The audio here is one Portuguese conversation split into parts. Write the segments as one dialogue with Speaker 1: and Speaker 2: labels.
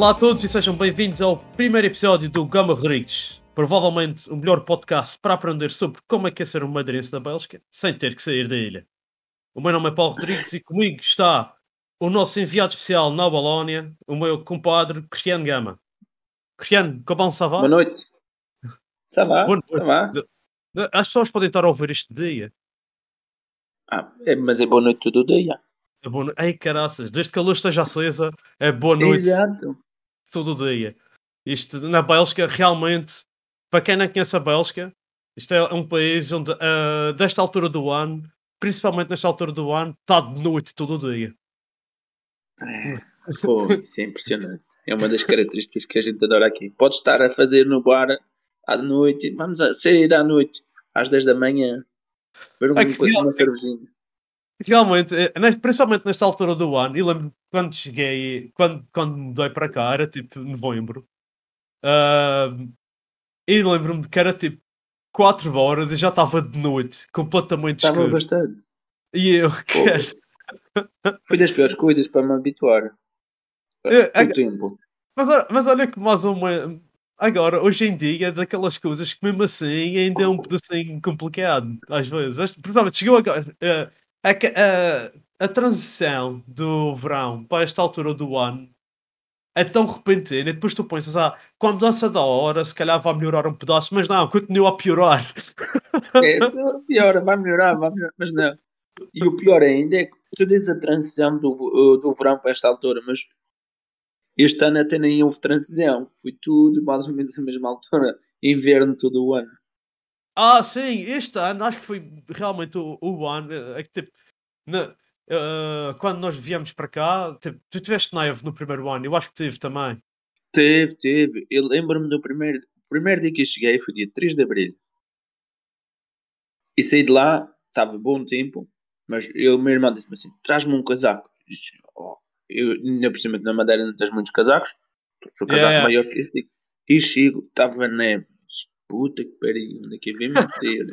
Speaker 1: Olá a todos e sejam bem-vindos ao primeiro episódio do Gama Rodrigues. Provavelmente o melhor podcast para aprender sobre como é que é ser um madeirense da Bélgica sem ter que sair da ilha. O meu nome é Paulo Rodrigues e comigo está o nosso enviado especial na Balónia, o meu compadre Cristiano Gama. Cristiano, como ça va?
Speaker 2: Boa noite. Ça va?
Speaker 1: Boa
Speaker 2: Ça va?
Speaker 1: As pessoas podem estar a ouvir este dia.
Speaker 2: Ah, é, mas é boa noite todo dia.
Speaker 1: É boa. Ei, caraças, desde que a luz esteja acesa, é boa noite
Speaker 2: Exato.
Speaker 1: Todo o dia. Isto na Bélgica, realmente, para quem não conhece a Bélgica, isto é um país onde, ah, desta altura do ano, principalmente nesta altura do ano, está de noite todo o dia.
Speaker 2: É, foi, isso é impressionante. É uma das características que a gente adora aqui. Pode estar a fazer no bar à noite, vamos a sair à noite, às 10 da manhã, beber uma,
Speaker 1: É que
Speaker 2: uma cervejinha.
Speaker 1: Realmente, eh, principalmente nesta altura do ano, e lembro quando cheguei, quando, quando mudei para cá, era tipo novembro, ah, e lembro-me que era tipo 4 horas e já estava de noite, completamente
Speaker 2: Estava
Speaker 1: escuro.
Speaker 2: bastante.
Speaker 1: E eu.
Speaker 2: Foi das piores coisas para me habituar.
Speaker 1: É, é-
Speaker 2: O tempo.
Speaker 1: Mas, olha- mas olha que mais uma. Agora, hoje em dia, é daquelas coisas que mesmo assim ainda é um pedacinho complicado, às vezes. Principalmente chegou agora. eh, a, a, a transição do verão para esta altura do ano é tão repentina e depois tu pensas, ah, com a mudança da hora, se calhar vai melhorar um pedaço, mas não, continua a piorar.
Speaker 2: É, se pior, vai melhorar, vai melhorar, mas não. E o pior ainda é que tu dizes a transição do, uh, do verão para esta altura, mas este ano até nem houve transição. Foi tudo mais ou menos a mesma altura. Inverno todo o ano.
Speaker 1: Ah, sim, este ano acho que foi realmente o, o ano. É que tipo, na- eh, quando nós viemos para cá, tipo, tu tiveste neve no primeiro ano, eu acho que tive também.
Speaker 2: Teve, teve. Eu lembro-me do primeiro, primeiro dia que eu cheguei, foi dia 3 de abril. E saí de lá, estava bom tempo, mas eu, meu irmão disse-me assim: traz-me um casaco. Eu disse, "Oh." eu, ainda por cima na Madeira não tens muitos casacos, o casaco
Speaker 1: Yeah.
Speaker 2: maior que este. E chego, estava neve. Puta que pariu, onde é que eu vim meter?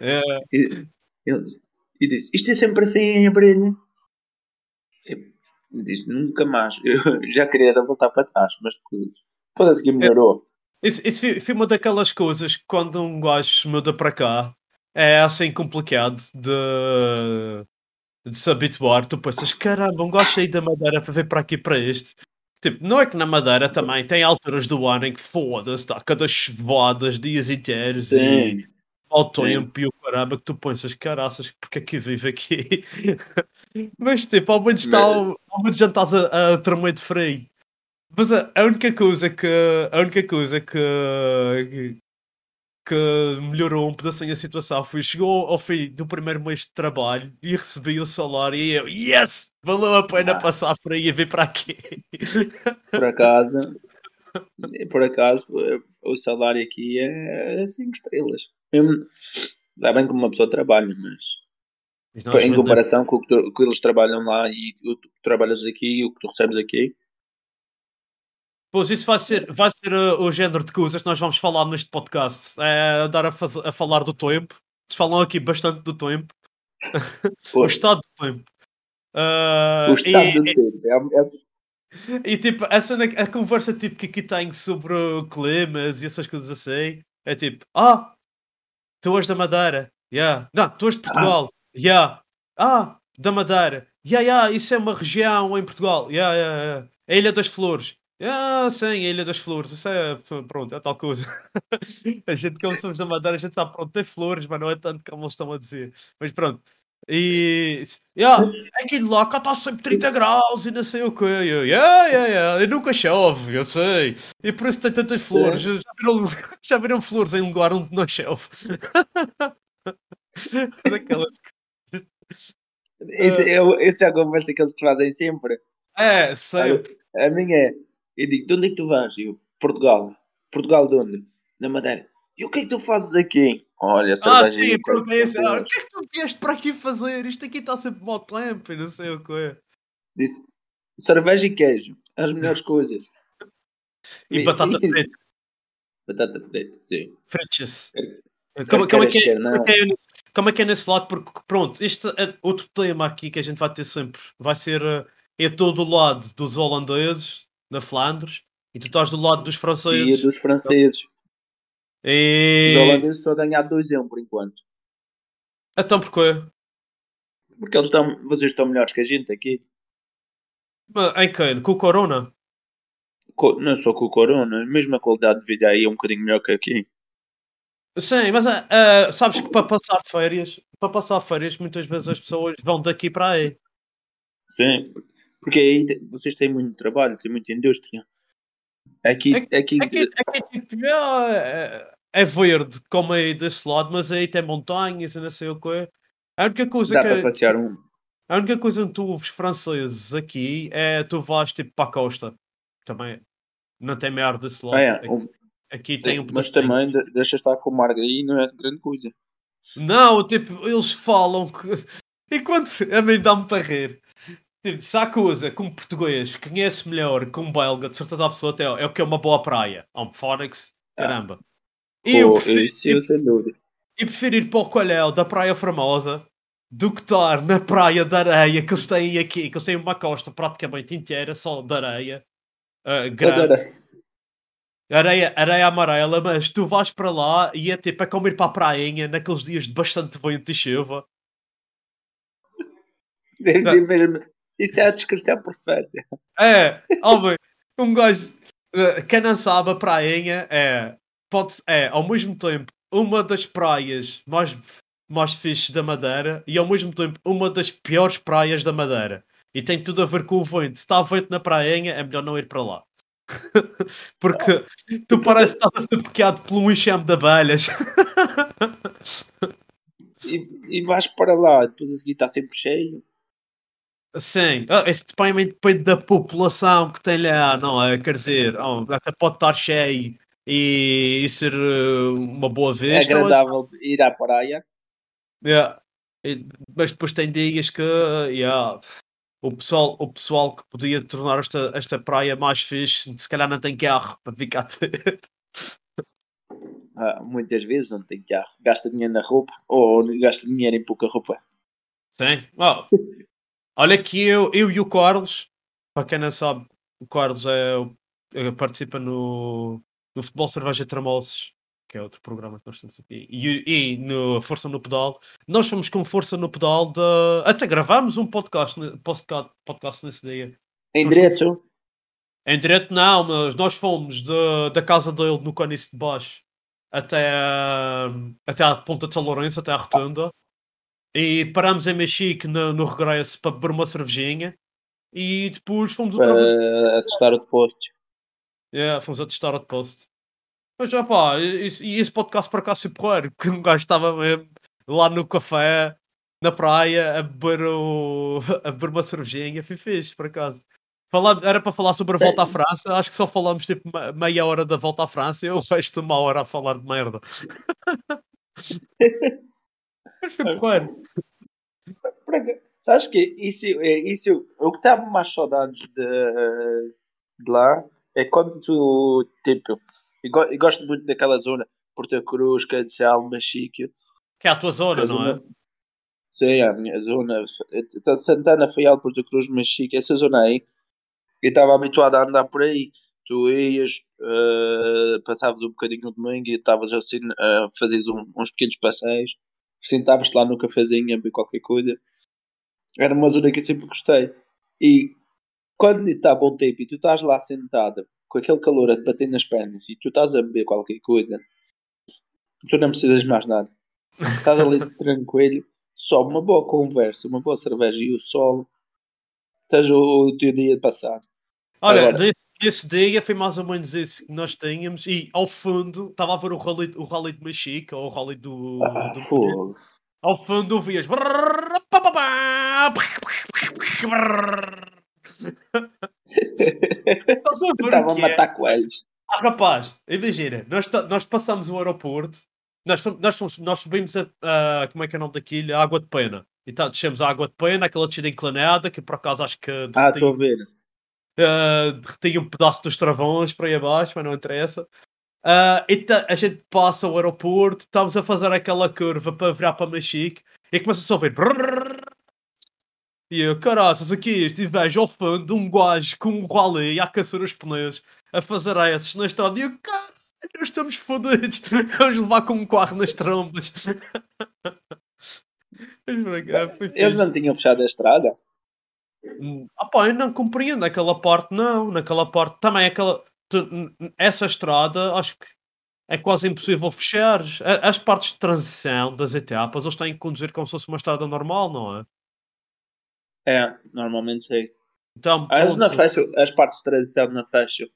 Speaker 1: É,
Speaker 2: E ele disse, e disse: Isto é sempre assim em abril. Eu disse: Nunca mais. Eu já queria voltar para trás, mas foda-se que melhorou.
Speaker 1: isso, isso foi- uma daquelas coisas que quando um gajo muda para cá é assim complicado de, de se habituar. Tu pensas, caramba, um gajo sair da Madeira para vir para aqui para este. Tipo, não é que na Madeira também tem alturas do ano em que foda-se, está cada chuvadas, dias inteiros e
Speaker 2: Sim.
Speaker 1: ao tempo e o caramba que tu pensas, caraças, porque é que eu vivo aqui? Mas tipo, ao menos, está,
Speaker 2: Mas-
Speaker 1: ao menos já estás a, a tremer de frio. Mas a, a única coisa que a única coisa que, que melhorou um pedacinho a situação foi chegou ao fim do primeiro mês de trabalho e recebi o salário e eu, yes! Valeu a pena
Speaker 2: Ah.
Speaker 1: passar por aí e vir para aqui.
Speaker 2: Por acaso, por acaso, o salário aqui é 5 estrelas. Dá bem como uma pessoa trabalha, mas em comparação com o que, tu- que eles trabalham lá e o que tu trabalhas aqui e o que tu recebes aqui,
Speaker 1: Pois isso vai ser, vai ser uh, o género de coisas que nós vamos falar neste podcast. É andar a, faz- a falar do tempo. Eles falam aqui bastante do tempo. O estado do tempo. Ah,
Speaker 2: o estado
Speaker 1: e,
Speaker 2: do tempo é, é-
Speaker 1: e, tipo, a, cena- a conversa tipo, que aqui tenho sobre climas e essas coisas assim é tipo: Ah, tu és da Madeira. Yeah. Não, tu és de Portugal. Yeah. Ah, da Madeira. Yeah, yeah, isso é uma região em Portugal. Yeah, yeah, yeah. A Ilha das Flores. Ah, sim, a Ilha das Flores. Isso é, pronto, é tal coisa. a gente, como somos da Madeira, a gente sabe, pronto, tem flores, mas não é tanto como eles estão a dizer. Mas pronto. E yeah, aquilo lá cá está sempre 30 graus e não sei o quê. Eu, yeah, yeah, yeah. E nunca chove, eu sei. E por isso tem tantas flores. Já viram, já viram flores em lugar onde não chove? Daquelas.
Speaker 2: Esse, é, esse é a conversa que eles te fazem sempre.
Speaker 1: É, sempre.
Speaker 2: A minha é. Eu digo, de onde é que tu vais? Eu, Portugal. Portugal de onde? Na Madeira. E o que é que tu fazes aqui? Olha,
Speaker 1: Ah,
Speaker 2: cerveja
Speaker 1: sim,
Speaker 2: e
Speaker 1: porque é. Ah. O que é que tu vieste para aqui fazer? Isto aqui está sempre mau tempo e não sei o quê.
Speaker 2: Disse, cerveja e queijo. As melhores coisas.
Speaker 1: E batata frita.
Speaker 2: Batata frita, sim.
Speaker 1: Fritas. Como, como, é que é, como,
Speaker 2: não.
Speaker 1: é que é, como é que é nesse lado? Porque, pronto, este é outro tema aqui que a gente vai ter sempre. Vai ser eh, eu estou do lado dos holandeses, na Flandres, e tu estás do lado dos
Speaker 2: E
Speaker 1: franceses.
Speaker 2: dos franceses.
Speaker 1: E...
Speaker 2: Os holandeses estão a ganhar 2-1 por enquanto.
Speaker 1: Então porquê?
Speaker 2: Porque eles estão, vocês estão melhores que a gente aqui.
Speaker 1: Mas Em quem? Com o Corona?
Speaker 2: Co- Não só com o Corona, mesmo a qualidade de vida aí é um bocadinho melhor que aqui.
Speaker 1: Sim, mas eh, sabes que para passar férias, para passar férias, muitas vezes as pessoas vão daqui para aí.
Speaker 2: Sim, porque aí vocês têm muito trabalho, têm muita indústria. Aqui, aqui,
Speaker 1: Aqui, aqui tipo, é, é verde, como aí desse lado, mas aí tem montanhas e não sei o quê. A única coisa
Speaker 2: dá
Speaker 1: que
Speaker 2: para passear um.
Speaker 1: a única coisa que tu ouves franceses aqui é tu vais tipo para a costa. Também não tem merda desse lado.
Speaker 2: Ah, é,
Speaker 1: Aqui, aqui tem um
Speaker 2: mas também de- deixa estar com o mar aí, não é grande coisa.
Speaker 1: Não, tipo, eles falam que. Enquanto a mim dá-me para rir. Tipo, se há coisa que um português conhece melhor que um belga, de certeza absoluta, é, é o que é uma boa praia. É um Fónix, caramba. E eu prefiro,
Speaker 2: isso eu sem dúvida.
Speaker 1: e prefiro ir para o Colhel da Praia Formosa do que estar na praia de areia que eles têm aqui, que eles têm uma costa praticamente inteira só de areia. ah, grande. Areia, areia amarela, mas tu vais para lá e é tipo, é como ir para a prainha naqueles dias de bastante vento e chuva.
Speaker 2: de- de mesmo- isso é a descrição perfeita.
Speaker 1: É, homem, um gajo. eh, Quem não sabe, a prainha é, pode, é ao mesmo tempo uma das praias mais, mais fixes da Madeira e ao mesmo tempo uma das piores praias da Madeira. E tem tudo a ver com o vento. Se está vento na prainha, é melhor não ir para lá. Porque tu parece que estás a ser pequeado por um enxame de abelhas.
Speaker 2: E, e vais para lá, depois a seguir está sempre cheio.
Speaker 1: Sim, ah, isso depende, depende da população que tem lá, não é? Quer dizer, oh, até pode estar cheio e, e ser eh, uma boa
Speaker 2: É
Speaker 1: vista. ou-
Speaker 2: agradável ir à praia.
Speaker 1: Yeah. E- Mas depois tem dias que yeah, o, pessoal, o pessoal que podia tornar esta, esta praia mais fixe, se calhar não tem carro para ficar a ter.
Speaker 2: Ah, muitas vezes não tem carro. Gasta dinheiro na roupa ou gasta dinheiro em pouca roupa.
Speaker 1: Sim. Oh, Olha que eu, eu e o Carlos, para quem não sabe, o Carlos é, é- participa no, no Futebol Cerveja Tramoços, que é outro programa que nós temos aqui, e, e no Força no Pedal. Nós fomos com Força no Pedal de. Até gravámos um podcast, podcast, podcast nesse dia.
Speaker 2: Em direto,
Speaker 1: Em direto não, mas nós fomos de- da casa dele no Canice de Baixo até, a- até à Ponta de São Lourenço, até à Rotunda. E parámos em Mexique no, no regresso para beber uma cervejinha. E depois fomos outra vez.
Speaker 2: para testar o posto.
Speaker 1: Yeah, fomos a testar o post. Mas já pá, e, esse podcast para cá foi porreiro, que um gajo estava mesmo lá no café, na praia, a beber, o, a beber uma cervejinha, foi fixe, por acaso. Era para falar sobre a volta à França, acho que só falamos tipo me- meia hora da volta à França e o resto uma hora a falar de merda. Mas foi
Speaker 2: Sabes que isso, é, isso, o que estava mais saudades de, de lá é quando tu, tipo, eu, go- eu gosto muito daquela zona, Porto Cruz, Cadizal, Machique,
Speaker 1: Que é a tua zona,
Speaker 2: Faz
Speaker 1: não é?
Speaker 2: sei, a minha zona, então, Santana, Faial, Porto Cruz, Machique, essa zona aí, eu estava habituado a andar por aí, tu ias, eh, passavas um bocadinho o domingo e estavas assim, a fazeres um- uns pequenos passeios, sentavas-te lá no cafezinho a beber qualquer coisa, era uma zona que eu sempre gostei. E quando está bom tempo e tu estás lá sentado com aquele calor a te bater nas pernas e tu estás a beber qualquer coisa, tu não precisas de mais nada. Estás ali tranquilo, só uma boa conversa, uma boa cerveja e o sol, esteja o, o teu dia de passar.
Speaker 1: Olha,
Speaker 2: Agora-
Speaker 1: nesse, nesse dia foi mais ou menos isso que nós tínhamos e ao fundo estava a ver o rally, o rally de Mexica ou o rally do,
Speaker 2: Ah,
Speaker 1: do
Speaker 2: fogo.
Speaker 1: ao fundo ouvias. Estás a é?
Speaker 2: matar coelhos.
Speaker 1: Ah, rapaz, imagina, nós, nós passamos o aeroporto, nós, nós, nós subimos a, a- como é que é o nome daquilo? A Água de Pena. E tá, descemos a Água de Pena, aquela descida inclinada, que por acaso acho que
Speaker 2: Ah, estou a ver.
Speaker 1: Derretia um pedaço dos travões para aí abaixo, mas não interessa. Ah, e ta- a gente passa o aeroporto, estamos a fazer aquela curva para virar para Mexique e começa a ouvir e eu, caraças, aqui este vejo ao fundo um gajo com um rally a aquecer os pneus, a fazer esses na estrada e eu, caralho, nós estamos fodidos, vamos levar com um carro nas trombas.
Speaker 2: Eles não tinham fechado a estrada?
Speaker 1: Hum, Ah pá, eu não compreendo aquela parte, não. Naquela parte também, aquela. essa estrada, acho que é quase impossível fechar. As partes de transição das etapas, eles têm que conduzir como se fosse uma estrada normal, não é?
Speaker 2: É, normalmente sei.
Speaker 1: Então,
Speaker 2: não
Speaker 1: pronto.
Speaker 2: fecham, as partes de transição não fecham.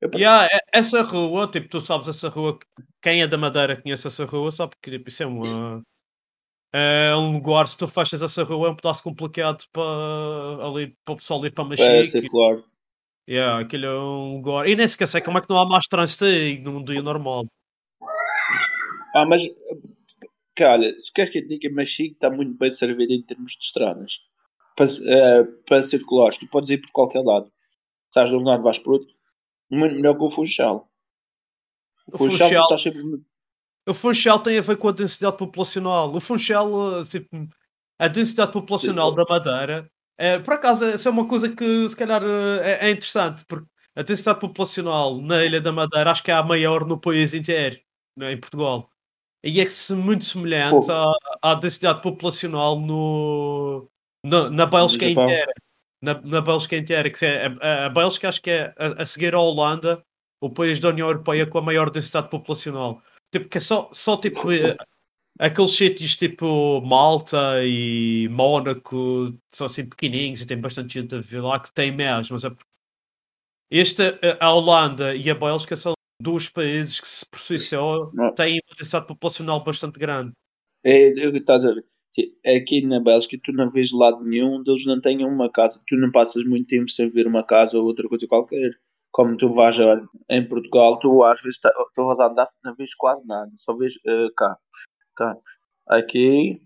Speaker 2: Eu,
Speaker 1: Yeah, e- essa rua, tipo, tu sabes essa rua, quem é da Madeira conhece essa rua, sabe que tipo, isso é uma. É um lugar, se tu fechas essa rua, é um pedaço complicado para ali para o pessoal ir para
Speaker 2: é,
Speaker 1: Mexique.
Speaker 2: sei, claro.
Speaker 1: Yeah, aquilo é um lugar. E nem se esquece como é que não há mais trânsito aí num dia normal.
Speaker 2: Ah, mas, olha, se queres que eu diga, Mexico está muito bem servido em termos de estradas. Para, eh, para circulares, tu podes ir por qualquer lado. Sais de um lado, vais para outro. Muito melhor que o Funchal. O
Speaker 1: O
Speaker 2: Funchal, tu
Speaker 1: Funchal-
Speaker 2: estás sempre...
Speaker 1: O Funchal tem a ver com a densidade populacional. O Funchal, eh, tipo, a densidade populacional
Speaker 2: Sim.
Speaker 1: da Madeira, é, por acaso, essa é uma coisa que se calhar eh, é, é interessante, porque a densidade populacional na Ilha da Madeira acho que é a maior no país inteiro, né, em Portugal. E é muito semelhante à, à densidade populacional no, na, na Bélgica inteira. Na, na Bélgica inteira, que é, a, a Bélgica acho que é a, a seguir à Holanda, o país da União Europeia com a maior densidade populacional. Tipo, que é só, só tipo, eh, aqueles sítios tipo Malta e Mónaco são assim pequenininhos e tem bastante gente a viver lá que tem mais, mas é esta, eh, a Holanda e a Bélgica são dois países que se por si só têm uma densidade populacional bastante grande.
Speaker 2: É, é o que estás a ver. Sim, Aqui na Bélgica tu não vês lado nenhum deles não têm uma casa. Tu não passas muito tempo sem ver uma casa ou outra coisa qualquer. Como tu vais em Portugal, tu às vezes tu vais andar, não vês quase nada. Só vês eh, campos. campos. Aqui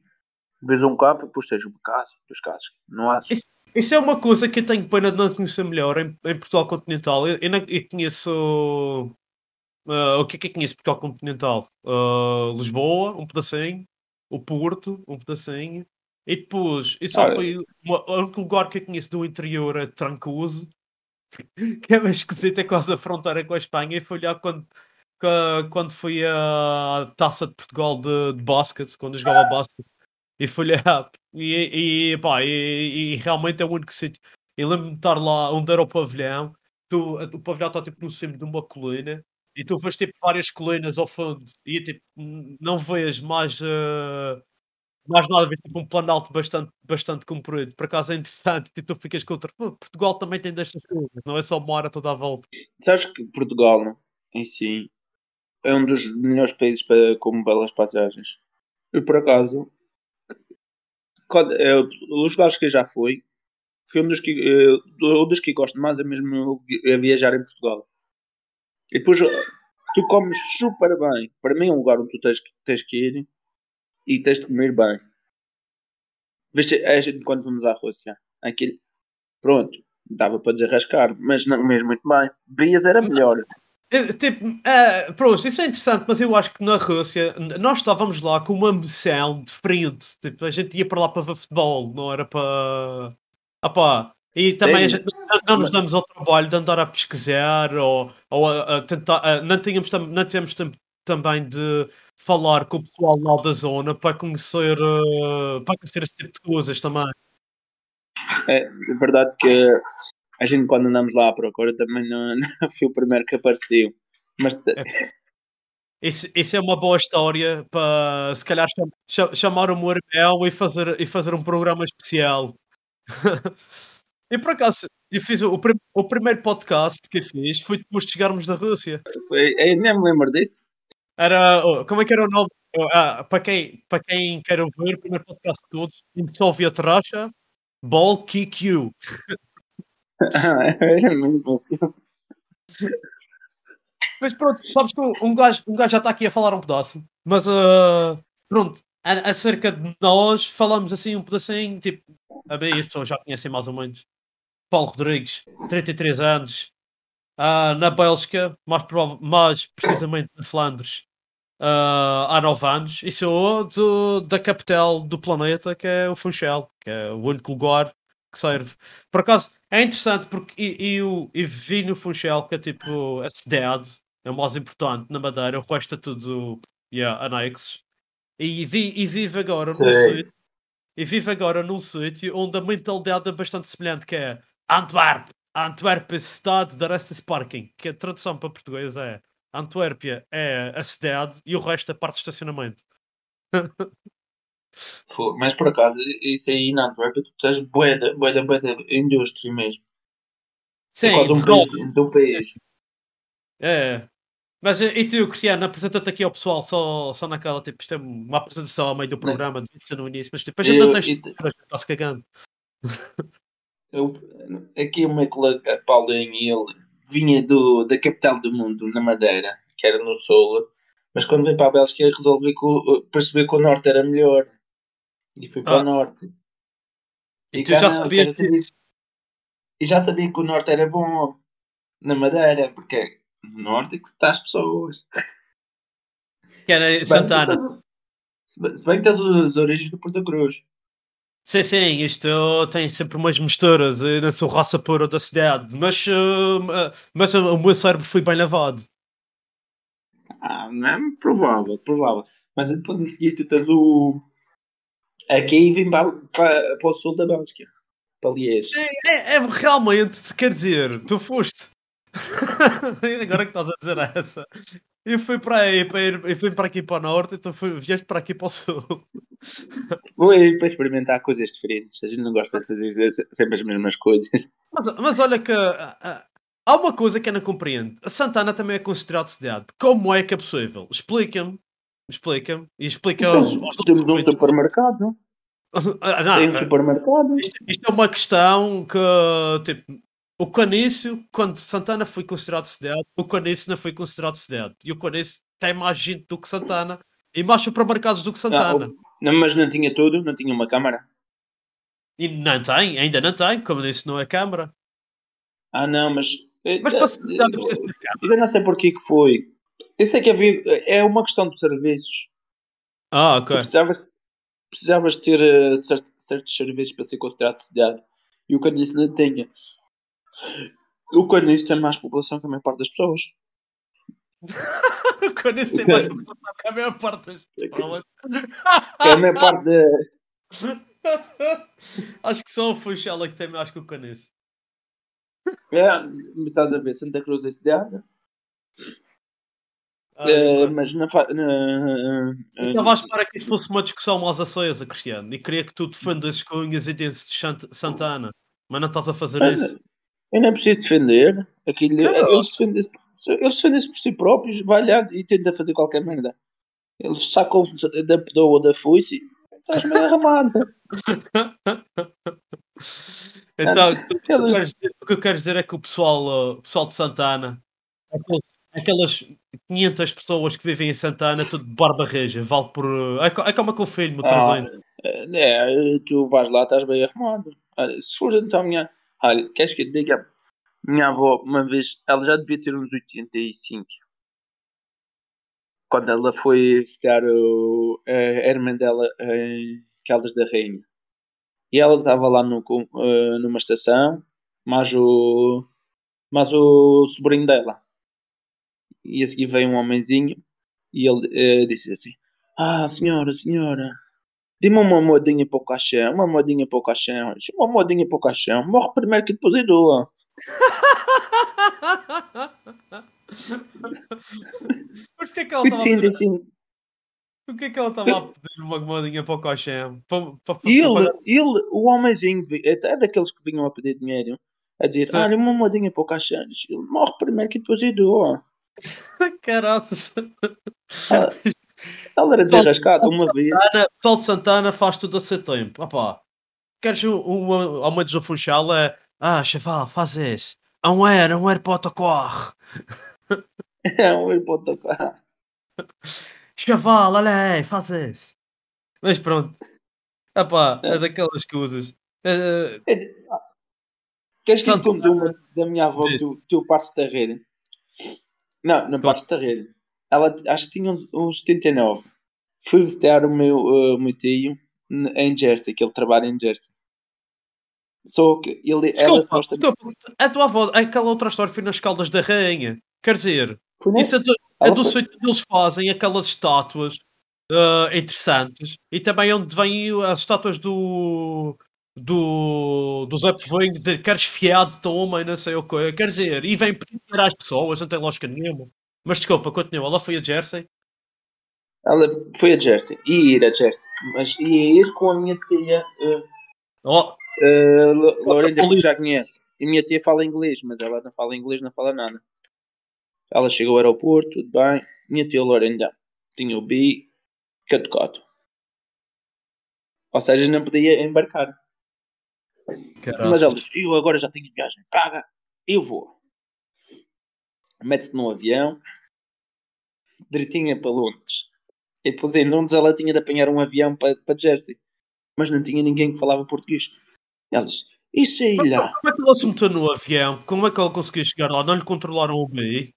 Speaker 2: vês um campo e depois tens uma casa, duas casas. Não há.
Speaker 1: Isso- Isso é uma coisa que eu tenho pena de não conhecer melhor em, em Portugal continental. Eu, eu, não- eu conheço. ah, o que é que eu conheço Portugal continental? Ah, Lisboa, um pedacinho. O Porto, um pedacinho. E depois, e só
Speaker 2: Olha.
Speaker 1: foi. uma- O único lugar que eu conheço do interior é Trancoso. Que é mais esquisito, é quase a fronteira com a Espanha. E foi lá quando, quando fui à taça de Portugal de, de basquete, quando jogava basquete. E fui lá. E, e, pá, e, e realmente é o único sítio. Eu lembro-me de estar lá onde era o pavilhão. Tu, o pavilhão está tipo no cimo de uma colina. E tu vês tipo várias colinas ao fundo. E tipo, não vês mais. eh, mais nada, vês tipo um planalto bastante, bastante comprido. Por acaso é interessante. Tipo, tu ficas contra. "Pô, Portugal também tem destas coisas. Não é só uma hora toda à volta.
Speaker 2: Sabes que Portugal, não? em si, é um dos melhores países para, com belas paisagens. Eu, por acaso, quando, eh, os lugares que eu já fui, foi um dos que, eh, um dos que gosto mais é mesmo é viajar em Portugal. E depois tu comes super bem. Para mim é um lugar onde tu tens, tens que ir e tens de comer bem. Viste, a gente quando fomos à Rússia, aquilo, pronto, dava para desarrascar, mas não mesmo muito bem. Bebias era melhor.
Speaker 1: Tipo, eh, pronto, isso é interessante, mas eu acho que na Rússia nós estávamos lá com uma missão diferente. Tipo, a gente ia para lá para ver futebol, não era para. Ah pá. E também a gente não, nos damos ao trabalho de andar a pesquisar ou, ou a, a tentar. a- não, tínhamos, não tivemos tempo também de falar com o pessoal lá da zona para conhecer, eh, para conhecer esse tipo de coisas também.
Speaker 2: É verdade que a gente quando andamos lá à procura também não, não foi o primeiro que apareceu. Mas
Speaker 1: É. Isso, isso é uma boa história para se calhar cham- cha- chamar o meu irmão e fazer, e fazer um programa especial. e por acaso, eu fiz o, o prim- o primeiro podcast que fiz foi depois de chegarmos da Rússia.
Speaker 2: Foi, eu nem me lembro disso.
Speaker 1: Era, oh, como é que era o nome? Oh, ah, para, quem, para quem quer ouvir, o primeiro podcast de todos, Soviet Russia, Ball Kick You.
Speaker 2: Assim.
Speaker 1: Mas pronto, sabes que um gajo, um gajo já está aqui a falar um pedaço, mas ah, pronto, acerca de nós falamos assim um pedacinho, tipo, a bem, as pessoas já conhecem mais ou menos. Paulo Rodrigues, 33 anos, ah, na Bélgica, mais, mais precisamente na Flandres, ah, há 9 anos, e sou do- da capital do planeta, que é o Funchal, que é o único lugar que serve. Por acaso, é interessante porque e- eu, eu vi no Funchal que é tipo a cidade é o mais importante na Madeira, o resto é tudo yeah, anexos. E, vi, e vive agora num sítio e vive agora num sítio onde a mentalidade é bastante semelhante, que é Antwerp. Antwerp é cidade da parking, que a tradução para português é Antuérpia é a cidade e o resto é parte de estacionamento.
Speaker 2: Mas por acaso, isso aí na Antwerp, tu tens bué da indústria mesmo.
Speaker 1: Sim,
Speaker 2: é quase um
Speaker 1: de
Speaker 2: país do país.
Speaker 1: É. Mas e tu, Cristiano, apresenta-te aqui ao pessoal só, só naquela, tipo, isto é uma apresentação ao meio do programa, devia ser no início, mas tipo, a gente não tem
Speaker 2: e te-
Speaker 1: estrutura, a gente está-se cagando.
Speaker 2: Eu, aqui o meu colega Paulinho, ele vinha do, da capital do mundo, na Madeira, que era no Sul, mas quando veio para a Bélgica resolvi que perceber que o Norte era melhor. E fui para
Speaker 1: Ah.
Speaker 2: o Norte.
Speaker 1: E tu
Speaker 2: cá
Speaker 1: já sabias
Speaker 2: já sabia, e já sabia que o Norte era bom na Madeira, porque é no Norte é que está as pessoas.
Speaker 1: Que era Santana.
Speaker 2: se bem que tens as origens do Porto Cruz.
Speaker 1: Sim, sim, isto tem sempre umas misturas, eu não sou raça pura da cidade, mas, uh, mas o meu cérebro foi bem lavado.
Speaker 2: Ah, não é provável, provável. Mas depois a seguir tu tens o. Aqui vim para, para, para o sul da Bélgica. Para Liège.
Speaker 1: É, é realmente, quer dizer, tu foste. Agora que estás a dizer essa. Eu fui para aí, para ir, eu fui para aqui para o norte, então fui, vieste para aqui para o sul.
Speaker 2: Vou aí para experimentar coisas diferentes. A gente não gosta de fazer sempre as mesmas coisas.
Speaker 1: Mas, mas olha que ah, ah, há uma coisa que eu não compreendo. A Santana também é considerada cidade. Como é que é possível? Explica-me. Explica-me. E explica aos, aos
Speaker 2: Temos um supermercado.
Speaker 1: Ah, não,
Speaker 2: Tem um supermercado.
Speaker 1: Isto, isto é uma questão que, tipo, o Canício, quando Santana foi considerado cidade, o Canício não foi considerado cidade. E o Canício tem mais gente do que Santana e mais supermercados do que
Speaker 2: Ah,
Speaker 1: Santana.
Speaker 2: o- não, mas não tinha tudo, não tinha uma câmara.
Speaker 1: E não tem, ainda não tem, como disse, não é Câmara.
Speaker 2: Ah, não, mas. eh,
Speaker 1: Mas
Speaker 2: eh,
Speaker 1: para cidade
Speaker 2: eh,
Speaker 1: precisa Câmara.
Speaker 2: Mas eu não sei porquê que foi. Eu sei que havia. É uma questão de serviços.
Speaker 1: Ah,
Speaker 2: Tu
Speaker 1: ok.
Speaker 2: precisavas, precisavas ter eh, cer- certos serviços para ser considerado cidade. E o Canice não tinha. O Canice tem mais população que a maior parte das pessoas.
Speaker 1: o Canício tem mais população que a maior parte das pessoas.
Speaker 2: Que a maior parte da.
Speaker 1: Acho que só o Funchal é que tem mais que o Canício.
Speaker 2: É, estás a ver, Santa Cruz é cidade.
Speaker 1: Ah,
Speaker 2: eh,
Speaker 1: ok.
Speaker 2: mas na, fa- na,
Speaker 1: Eu
Speaker 2: eh,
Speaker 1: Estava à espera que isto fosse uma discussão mais acesa, Cristiano, e queria que tu defendesses com unhas e dentes de Sant- Santana, mas não estás a fazer
Speaker 2: Mas,
Speaker 1: isso.
Speaker 2: Eu não preciso defender. Aquilo,
Speaker 1: Não.
Speaker 2: eles defendem-se eles defendem por si próprios, vai lá e tenta fazer qualquer merda. Eles sacam da pedoa ou da foice e estás meio arramado.
Speaker 1: Então, o que eu
Speaker 2: Eles-
Speaker 1: quero dizer- o que eu quero dizer é que o pessoal, o pessoal de Santana, aquelas 500 pessoas que vivem em Santana, tudo de barba reja, vale por. É, é como aquele filme, o
Speaker 2: Ah,
Speaker 1: 300.
Speaker 2: É, tu vais lá, estás bem arrumado. Se for então a minha. Olha, queres que eu te diga? Minha avó, uma vez, ela já devia ter uns 85. Quando ela foi visitar o, a irmã dela em Caldas da Rainha. E ela estava lá no, eh, numa estação, mas o, mas o sobrinho dela. E a seguir veio um homenzinho e ele eh, disse assim: Ah, senhora, senhora, Dê-me uma moedinha para o caixão, uma moedinha para o caixão, uma moedinha para o caixão, morre primeiro que depois dou.
Speaker 1: Mas porquê que ela estava a
Speaker 2: tinha
Speaker 1: pedir,
Speaker 2: assim,
Speaker 1: porquê que ela estava a pedir uma moedinha para o Cochém? Para, para, para,
Speaker 2: ele, ele, o homenzinho, até daqueles que vinham a pedir dinheiro, a dizer,
Speaker 1: Sim.
Speaker 2: olha, uma moedinha para o caixão. Ele morre primeiro que depois eu dou.
Speaker 1: Caraças.
Speaker 2: Ela era desenrascada uma vez.
Speaker 1: Santana, pessoal de Santana faz tudo a seu tempo. Opá, queres um- uma aumento do Funchal? É, ah, chaval, faz isso. A um era, um era para o autocorre.
Speaker 2: É um ir para o.
Speaker 1: Chaval, olha aí, faz isso. Mas pronto. Opá, é daquelas coisas. É,
Speaker 2: Queres que eu
Speaker 1: Santo-
Speaker 2: conte uma da minha avó que tu, tu partes de Tarreira? Não, não partes de Tarreira. Ela acho que tinha uns, uns 79. Fui visitar o meu, uh, o meu tio em Jersey, que ele trabalha em Jersey. Só que ele, ela
Speaker 1: desculpa, a tua avó, aquela outra história foi nas Caldas da Rainha. Quer dizer,
Speaker 2: Foi,
Speaker 1: isso é do, é do
Speaker 2: foi-
Speaker 1: onde eles fazem aquelas estátuas ah, interessantes e também onde vêm as estátuas do do, do Zé Povinho dizer queres fiado, toma e não sei o que. Quer dizer, e vem pedir às pessoas, não tem lógica nenhuma. Mas desculpa, continua. Ela foi a Jersey.
Speaker 2: Ela foi a Jersey. Ia ir a Jersey. Mas ia ir com a minha tia uh,
Speaker 1: Oh,
Speaker 2: uh, Lo- Laurinda, que já conhece. E a minha tia fala inglês, mas ela não fala inglês, não fala nada. Ela chegou ao aeroporto, tudo bem. Minha tia Laurinda tinha o bi, catucato. Ou seja, não podia embarcar. Mas ela disse: Eu agora já tenho viagem paga, eu vou. Mete-se num avião, direitinha para Londres. E depois em Londres ela tinha de apanhar um avião para, para Jersey. Mas não tinha ninguém que falava português. Ela disse: Isso aí lá.
Speaker 1: Como é que ela se meteu no avião? Como é que ela conseguiu chegar lá? Não lhe controlaram o BI?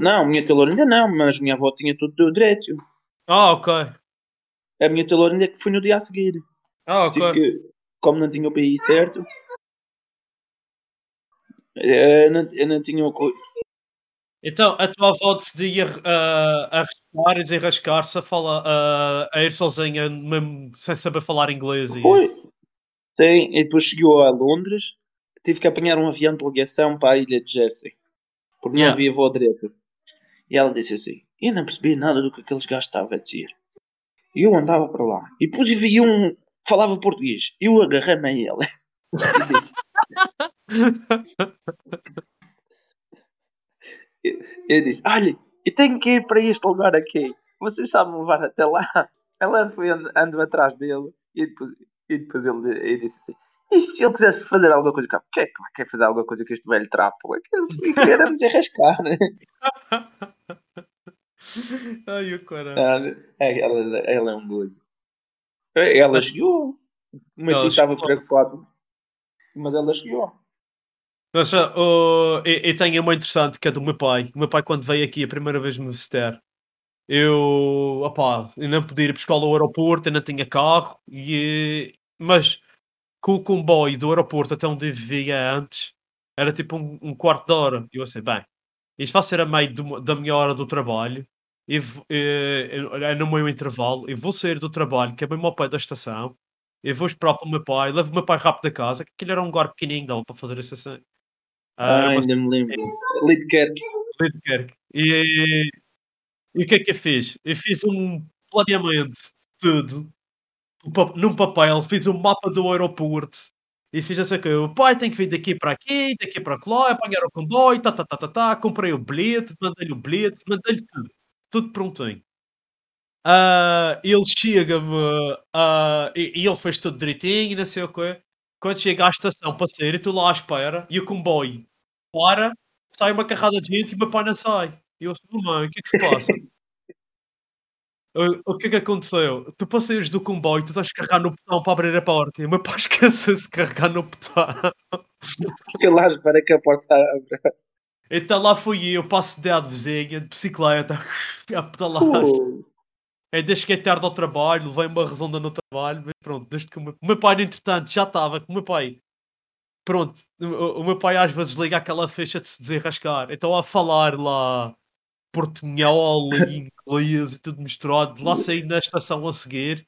Speaker 2: Não, a minha tia Laurinda não, mas minha avó tinha tudo do direito.
Speaker 1: Ah, ok.
Speaker 2: A minha tia Laurinda é que foi no dia a seguir.
Speaker 1: Ah, ok.
Speaker 2: Tive que, como não tinha o PI certo, eh, não, eu não tinha
Speaker 1: Então, a tua avó decidia uh, arriscar e desenrascar-se a, falar, ah, a ir sozinha, mesmo sem saber falar inglês.
Speaker 2: Foi. Sim, e depois chegou a Londres, tive que apanhar um avião de ligação para a ilha de Jersey, porque não
Speaker 1: Yeah.
Speaker 2: havia voo direto. E ela disse assim: Eu não percebi nada do que aqueles gajos estavam a dizer. E eu andava para lá, e depois vi um falava português, eu agarrei-me a ele. E disse, eu disse: Olha, eu tenho que ir para este lugar aqui. Vocês sabem levar até lá? Ela foi and- andou atrás dele e depois, e depois ele, ele disse assim: E se ele quisesse fazer alguma coisa cá? Que é que vai querer fazer alguma coisa com este velho trapo? É que ele queria me desarrascar. né?
Speaker 1: Ai, o caralho.
Speaker 2: Ah, é, ela, ela é um gozo. Ela chegou. O meu tio estava preocupado, mas ela chegou.
Speaker 1: Mas, ah, oh, e, e tenho uma interessante que é do meu pai. O meu pai, quando veio aqui a primeira vez me visitar, eu, opá, eu não podia ir buscar ao aeroporto, eu não tinha carro, e, mas com o comboio do aeroporto até onde eu vivia antes, era tipo um, um quarto de hora. E eu assim, bem, isto vai ser a meio uma- da minha hora do trabalho, e, é no meu intervalo, e vou sair do trabalho, que é bem ao pé da estação, eu vou esperar pelo meu pai, levo o meu pai rápido a casa, que aquilo era um lugar pequenininho, dava para fazer assim. Ah,
Speaker 2: Ah, ainda me lembro. Lidkerk.
Speaker 1: Lidkerk. E, e o que é que eu fiz? Eu fiz um planeamento de tudo um num papel, fiz um mapa do aeroporto e fiz assim que o pai tem que vir daqui para aqui, daqui para lá, apanhar o comboio, tá, tá, tá, tá, tá, comprei o bilhete, mandei-lhe o bilhete, mandei-lhe tudo, tudo prontinho. Ah, ele chega-me ah, e, e ele fez tudo direitinho, não sei o quê. Quando chega à estação para sair, estou lá à espera e o comboio para, sai uma carrada de gente e o meu pai não sai. E eu, oh, mãe, o que é que se passa? O, o que é que aconteceu? Tu para saíres do comboio, tu tens de carregar no botão para abrir a porta. E o meu pai esqueceu-se de carregar no botão.
Speaker 2: Fiquei lá à espera que a porta abra.
Speaker 1: Então lá fui eu, passo de vizinha, de bicicleta, a pedalar.
Speaker 2: Pô,
Speaker 1: É, desde que é tarde ao trabalho, levei uma resonda no trabalho, mas pronto, desde que o meu, o meu pai, entretanto, já estava com o meu pai. Pronto, o, o meu pai às vezes liga aquela ficha de se desenrascar. Então a falar lá portunhol e inglês e tudo misturado, lá saí na estação a seguir,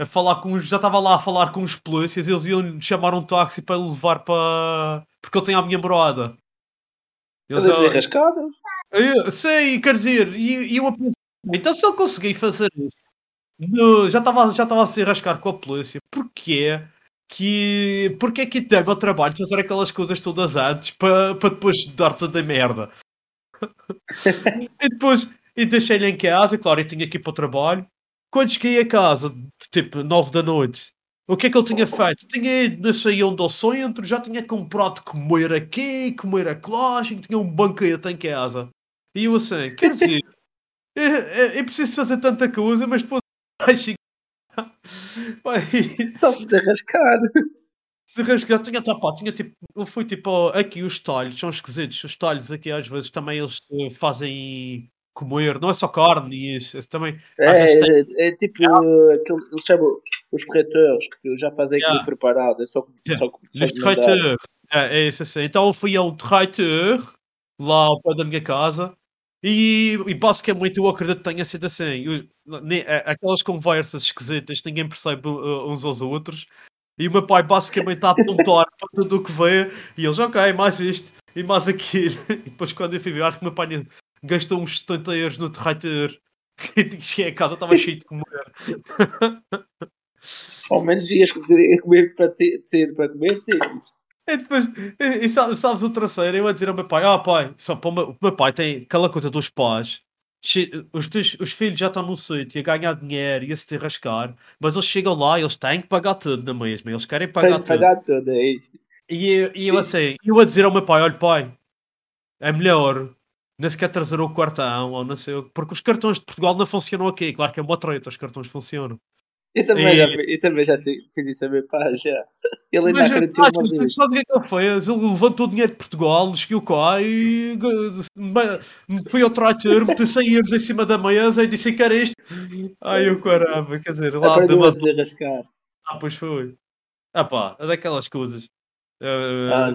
Speaker 1: a falar com os, já estava lá a falar com os polícias, eles iam chamar um táxi para levar para. porque eu tenho a minha morada. Eles
Speaker 2: Ele é.
Speaker 1: Eu- Sim, quer dizer, e e eu a pensar, então se eu consegui fazer isto, já estava já a se rascar com a polícia, porquê que, porquê que tem o trabalho de fazer aquelas coisas todas antes para para depois dar-te da merda? e depois, e deixei-lhe em casa, claro, eu tinha que ir para o trabalho. Quando cheguei a casa, tipo, nove da noite, o que é que eu tinha feito? Tinha ido, não sei onde ao centro, já tinha comprado comer aqui, comer acolá, tinha um banquete em casa. E eu assim, quer dizer, eu, eu- eu preciso fazer tanta coisa, mas depois ai, chega- Pai,
Speaker 2: Só se desenrascar.
Speaker 1: se rasgar, tinha, tá, pá, tinha tipo, eu fui tipo, aqui os talhos são esquisitos, os talhos aqui às vezes também eles eh, fazem comer, não é só carne e isso, isso também,
Speaker 2: É, é, é tipo uh, aquele, eles chamam os traiteurs que já fazem
Speaker 1: Yeah.
Speaker 2: aquilo preparado. É só,
Speaker 1: Yeah.
Speaker 2: só, só
Speaker 1: Os
Speaker 2: mandar.
Speaker 1: traiteurs. É, é isso assim. Então eu fui ao traiteur lá ao pé da minha casa e, e basicamente eu acredito que tenha sido assim. Eu- ne- aquelas conversas esquisitas, ninguém percebe uh, uns aos outros. E o meu pai basicamente está a apontar para tudo o que vê e eles, ok, mais isto e mais aquilo. E depois quando eu fui ver, acho que o meu pai gastou uns 70 euros no traiteur. E cheguei a casa, estava cheio de comer.
Speaker 2: Ao menos ias comer para ter, ter para comer, tens.
Speaker 1: E depois, e, e sa- sabes o terceiro, eu a dizer ao meu pai, ah pai, só para o meu, o meu pai tem aquela coisa dos pais, os, teus- os filhos já estão no sítio a ganhar dinheiro e a se derrascar, mas eles chegam lá e eles têm que pagar tudo na mesma, eles querem pagar tudo.
Speaker 2: pagar tudo, é isso.
Speaker 1: E, eu- e eu assim, eu a dizer ao meu pai, olha pai, é melhor nem sequer trazer o cartão, ou não sei, porque os cartões de Portugal não funcionam aqui, claro que é uma treta, os cartões funcionam.
Speaker 2: Eu também,
Speaker 1: E-
Speaker 2: já, eu também já te- fiz isso a meu pai, já. Ele ainda
Speaker 1: Mas,
Speaker 2: acreditou
Speaker 1: achas,
Speaker 2: uma vez.
Speaker 1: sabes o que é que ele fez? Ele levantou o dinheiro de Portugal, chegou cá e foi ao traitor, meteu 100 euros em cima da mesa e disse que era isto. Ai, o caramba, quer dizer, lá
Speaker 2: Aprendeu a
Speaker 1: de...
Speaker 2: desenrascar.
Speaker 1: ah, pois foi. Ah pá, é daquelas coisas. Eh,
Speaker 2: Ah,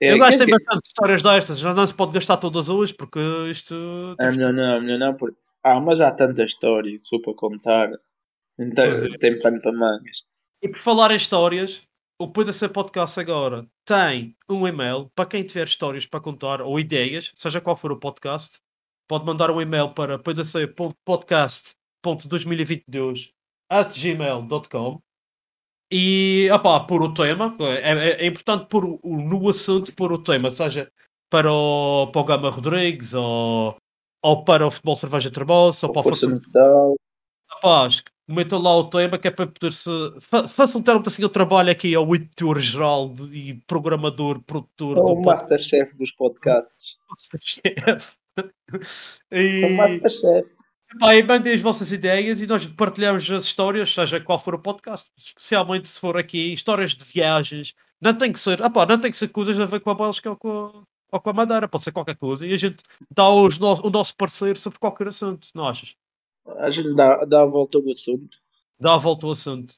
Speaker 2: É,
Speaker 1: eu de
Speaker 2: dizer-
Speaker 1: bastante histórias destas, já não se pode gastar todas hoje porque isto.
Speaker 2: Ah, melhor não, melhor não. Porque... Ah, mas há tanta história, se for para contar. Então,
Speaker 1: é.
Speaker 2: tem pano para mangas.
Speaker 1: E por falar em histórias, o PDC Podcast agora tem um e-mail para quem tiver histórias para contar ou ideias, seja qual for o podcast, pode mandar um e-mail para pdc.podcast.2022 at gmail.com e opá, pôr o tema. É, é- é importante o- no assunto pôr o tema, seja para o, para o Gama Rodrigues ou, ou para o Futebol Cerveja Tremosa ou para o
Speaker 2: Força
Speaker 1: Força
Speaker 2: no
Speaker 1: metam lá o tema que é para poder-se fa facilitar um bocadinho o trabalho aqui ao editor-geral de- e programador, produtor
Speaker 2: É o Masterchef dos podcasts.
Speaker 1: podcast.
Speaker 2: É
Speaker 1: e,
Speaker 2: o Masterchef.
Speaker 1: pá, e mandem as vossas ideias e nós partilhamos as histórias, seja qual for o podcast, especialmente se for aqui histórias de viagens. Não tem que ser, ah, pá, não tem que ser coisas a ver com a Bélgica ou com a, ou com a Madeira, pode ser qualquer coisa. E a gente dá os no o nosso parecer sobre qualquer assunto, não achas?
Speaker 2: A gente dá, dá a volta ao assunto.
Speaker 1: dá a volta ao assunto.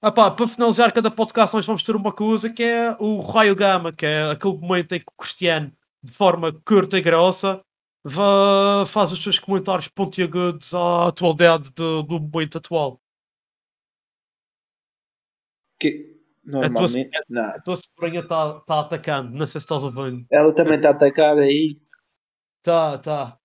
Speaker 1: Ah pá, para finalizar cada podcast nós vamos ter uma coisa que é o raio gama, que é aquele momento em que o Cristiano, de forma curta e grossa, vá, faz os seus comentários pontiagudos à atualidade do, do momento atual.
Speaker 2: Que
Speaker 1: tua-
Speaker 2: normalmente. Não.
Speaker 1: A tua sobrinha está tá atacando, não sei se estás ouvindo.
Speaker 2: Ela também está a atacar aí.
Speaker 1: Tá, tá.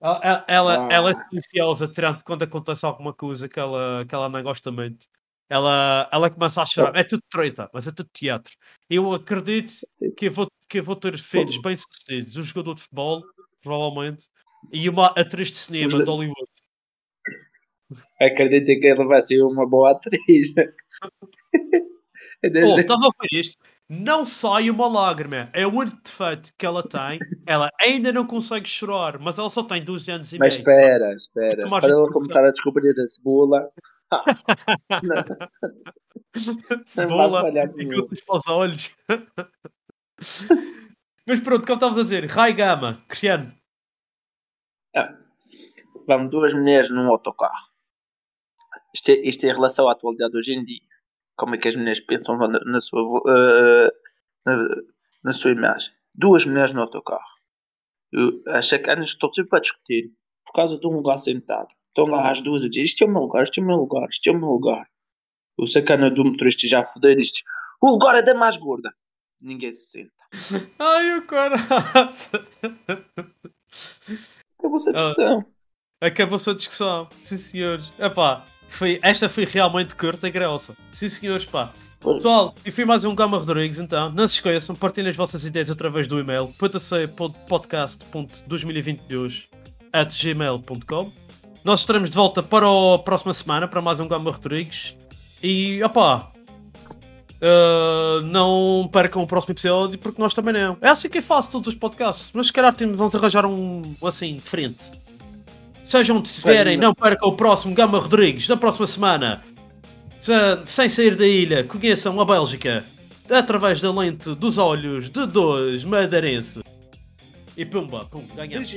Speaker 1: Ela, ela,
Speaker 2: Ah.
Speaker 1: ela é silenciosa, quando acontece alguma coisa que ela, que ela não gosta muito. Ela, ela começa a chorar. É tudo treta, mas é tudo teatro. Eu acredito que eu vou, que eu vou ter filhos bem-sucedidos. Um jogador de futebol, provavelmente, e uma atriz de cinema de Hollywood.
Speaker 2: Acredito que ela vai ser uma boa atriz.
Speaker 1: Oh, estás a ouvir isto? Não sai uma lágrima. É o único defeito que ela tem. Ela ainda não consegue chorar, mas ela só tem 12 anos e
Speaker 2: Mas
Speaker 1: meio.
Speaker 2: espera, espera.
Speaker 1: Muito mais
Speaker 2: Para ela
Speaker 1: interessante.
Speaker 2: começar a descobrir a cebola.
Speaker 1: Cebola e gotas para os olhos. Mas pronto, como estávamos a dizer, Rai Gama, Cristiano.
Speaker 2: Ah, Vamos duas mulheres num autocarro. Isto é, isto é em relação à atualidade hoje em dia. Como é que as mulheres pensam na, na sua, eh, na, na sua imagem. Duas mulheres no autocarro. Eu, as sacanas estão sempre a discutir por causa de um lugar sentado. Estão lá as duas a dizer isto é o meu lugar, isto é o meu lugar, isto é o meu lugar. O sacana do motorista já fodeu e diz o lugar é da mais gorda. ninguém se senta.
Speaker 1: Ai, o cara.
Speaker 2: Acabou-se a discussão.
Speaker 1: Acabou-se a discussão. Sim, senhores. Epá, foi, esta foi realmente curta e grossa. Sim, senhores, pá. Pessoal, e fui mais um Gama Rodrigues, então. Não se esqueçam, partilhem as vossas ideias através do e-mail podcast.2022 at gmail.com Nós estaremos de volta para a próxima semana para mais um Gama Rodrigues. E, opá, uh, não percam o próximo episódio porque nós também não. É assim que eu faço todos os podcasts, mas se calhar vamos arranjar um assim, diferente. Sejam onde estiverem,
Speaker 2: não.
Speaker 1: percam o próximo Gama Rodrigues da próxima semana. Se- sem sair da ilha, conheçam a Bélgica através da lente dos olhos de dois madeirenses. E pumba, pum, ganhamos.